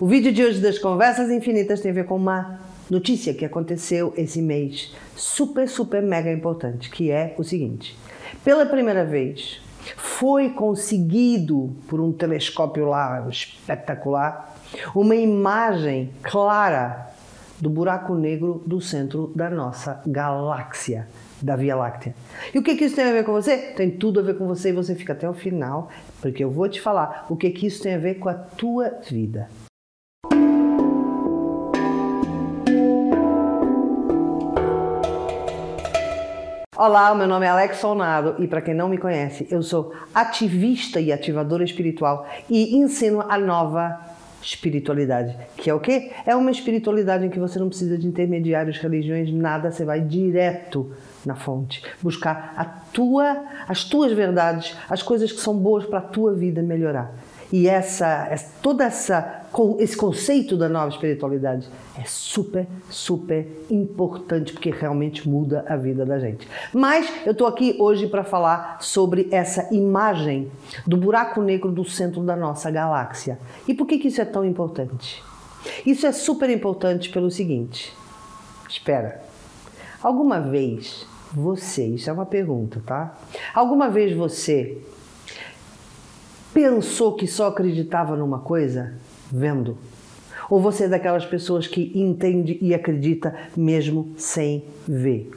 O vídeo de hoje das Conversas Infinitas tem a ver com uma notícia que aconteceu esse mês, super, super mega importante, que é o seguinte: pela primeira vez foi conseguido por um telescópio lá espetacular uma imagem clara do buraco negro do centro da nossa galáxia, da Via Láctea. E o que, que isso tem a ver com você? Tem tudo a ver com você e você fica até o final, porque eu vou te falar o que, que isso tem a ver com a tua vida. Olá, meu nome é Alex Solnado e para quem não me conhece, eu sou ativista e ativadora espiritual e ensino a nova espiritualidade, que é o quê? É uma espiritualidade em que você não precisa de intermediários, religiões, nada, você vai direto na fonte, buscar a tua, as tuas verdades, as coisas que são boas para a tua vida melhorar. E essa, toda essa esse conceito da nova espiritualidade é super, super importante porque realmente muda a vida da gente. Mas eu estou aqui hoje para falar sobre essa imagem do buraco negro do centro da nossa galáxia. E por que, que isso é tão importante? Isso é super importante pelo seguinte: espera, alguma vez você, isso é uma pergunta, tá? Alguma vez você pensou que só acreditava numa coisa vendo? Ou você é daquelas pessoas que entende e acredita mesmo sem ver?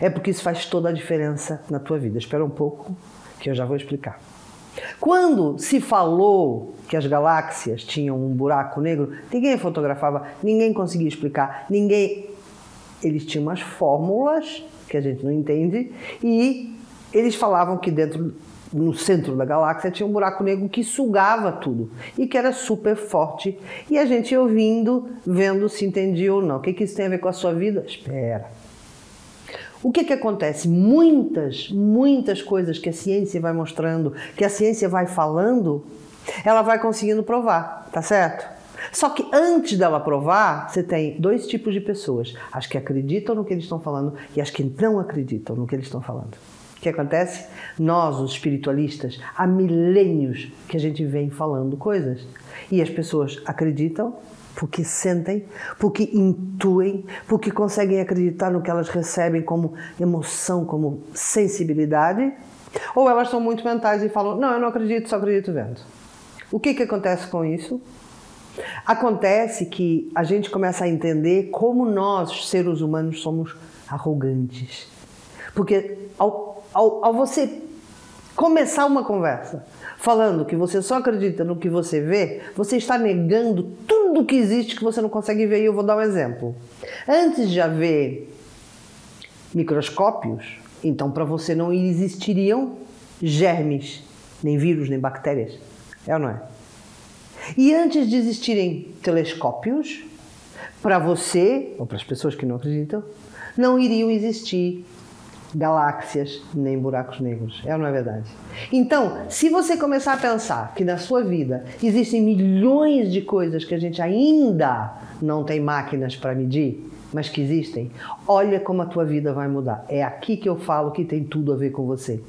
É porque isso faz toda a diferença na tua vida. Espera um pouco que eu já vou explicar. Quando se falou que as galáxias tinham um buraco negro, ninguém fotografava, ninguém conseguia explicar, ninguém. Eles tinham umas fórmulas que a gente não entende e eles falavam que dentro no centro da galáxia tinha um buraco negro que sugava tudo e que era super forte. E a gente ouvindo, vendo se entendia ou não. O que, que isso tem a ver com a sua vida? Espera. O que, que acontece? Muitas, muitas coisas que a ciência vai mostrando, que a ciência vai falando, ela vai conseguindo provar, tá certo? Só que antes dela provar, você tem dois tipos de pessoas: as que acreditam no que eles estão falando e as que não acreditam no que eles estão falando. O que acontece? Nós, os espiritualistas, há milênios que a gente vem falando coisas e as pessoas acreditam porque sentem, porque intuem, porque conseguem acreditar no que elas recebem como emoção, como sensibilidade, ou elas são muito mentais e falam: Não, eu não acredito, só acredito vendo. O que, que acontece com isso? Acontece que a gente começa a entender como nós, seres humanos, somos arrogantes. Porque ao ao, ao você começar uma conversa falando que você só acredita no que você vê, você está negando tudo que existe que você não consegue ver. E eu vou dar um exemplo. Antes de haver microscópios, então para você não existiriam germes, nem vírus, nem bactérias. É ou não é? E antes de existirem telescópios, para você, ou para as pessoas que não acreditam, não iriam existir galáxias nem buracos negros. É ou não é verdade? Então, se você começar a pensar que na sua vida existem milhões de coisas que a gente ainda não tem máquinas para medir, mas que existem, olha como a tua vida vai mudar. É aqui que eu falo que tem tudo a ver com você.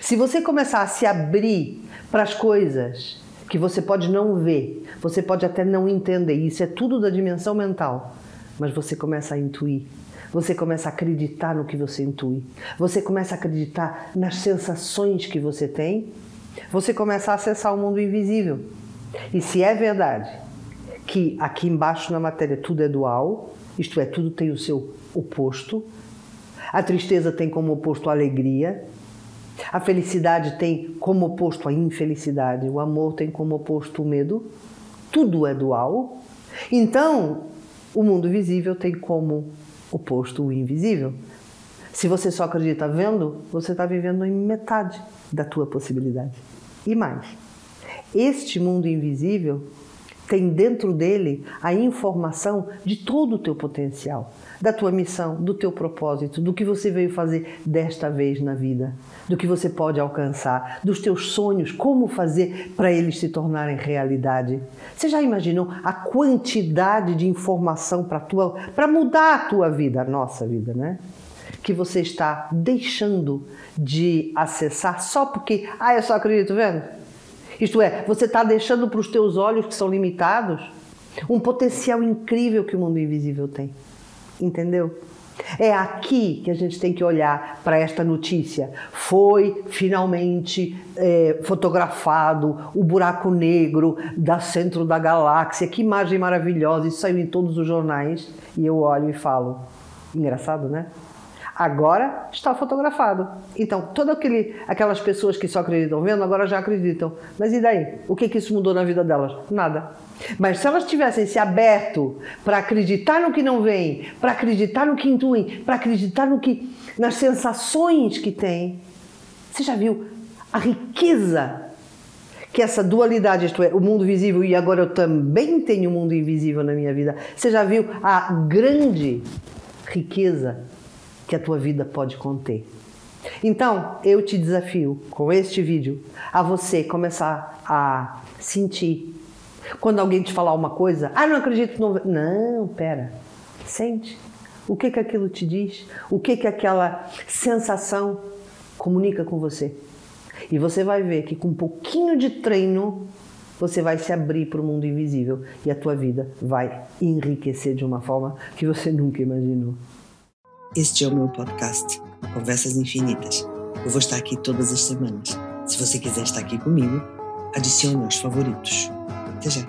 Se você começar a se abrir para as coisas que você pode não ver, você pode até não entender, isso é tudo da dimensão mental, mas você começa a intuir você começa a acreditar no que você intui. Você começa a acreditar nas sensações que você tem. Você começa a acessar o mundo invisível. E se é verdade que aqui embaixo na matéria tudo é dual, isto é, tudo tem o seu oposto, a tristeza tem como oposto a alegria, a felicidade tem como oposto a infelicidade, o amor tem como oposto o medo, tudo é dual. Então, o mundo visível tem como oposto o invisível. Se você só acredita vendo, você está vivendo em metade da tua possibilidade. E mais, este mundo invisível tem dentro dele a informação de todo o teu potencial, da tua missão, do teu propósito, do que você veio fazer desta vez na vida, do que você pode alcançar, dos teus sonhos, como fazer para eles se tornarem realidade. Você já imaginou a quantidade de informação para tua para mudar a tua vida, a nossa vida, né? Que você está deixando de acessar só porque, ah, eu só acredito vendo. Isto é, você está deixando para os teus olhos que são limitados um potencial incrível que o mundo invisível tem. Entendeu? É aqui que a gente tem que olhar para esta notícia. Foi finalmente é, fotografado o buraco negro da centro da galáxia. Que imagem maravilhosa! Isso saiu em todos os jornais. E eu olho e falo: engraçado, né? Agora está fotografado. Então, todas aquelas pessoas que só acreditam vendo, agora já acreditam. Mas e daí? O que, que isso mudou na vida delas? Nada. Mas se elas tivessem se aberto para acreditar no que não vem, para acreditar no que intuem, para acreditar no que, nas sensações que têm, você já viu a riqueza que essa dualidade, isto é, o mundo visível e agora eu também tenho o um mundo invisível na minha vida. Você já viu a grande riqueza que a tua vida pode conter. Então, eu te desafio com este vídeo a você começar a sentir. Quando alguém te falar uma coisa, ah, não acredito, não. Não, pera. Sente. O que que aquilo te diz? O que que aquela sensação comunica com você? E você vai ver que com um pouquinho de treino você vai se abrir para o mundo invisível e a tua vida vai enriquecer de uma forma que você nunca imaginou. Este é o meu podcast, Conversas Infinitas. Eu vou estar aqui todas as semanas. Se você quiser estar aqui comigo, adicione aos favoritos. Até já!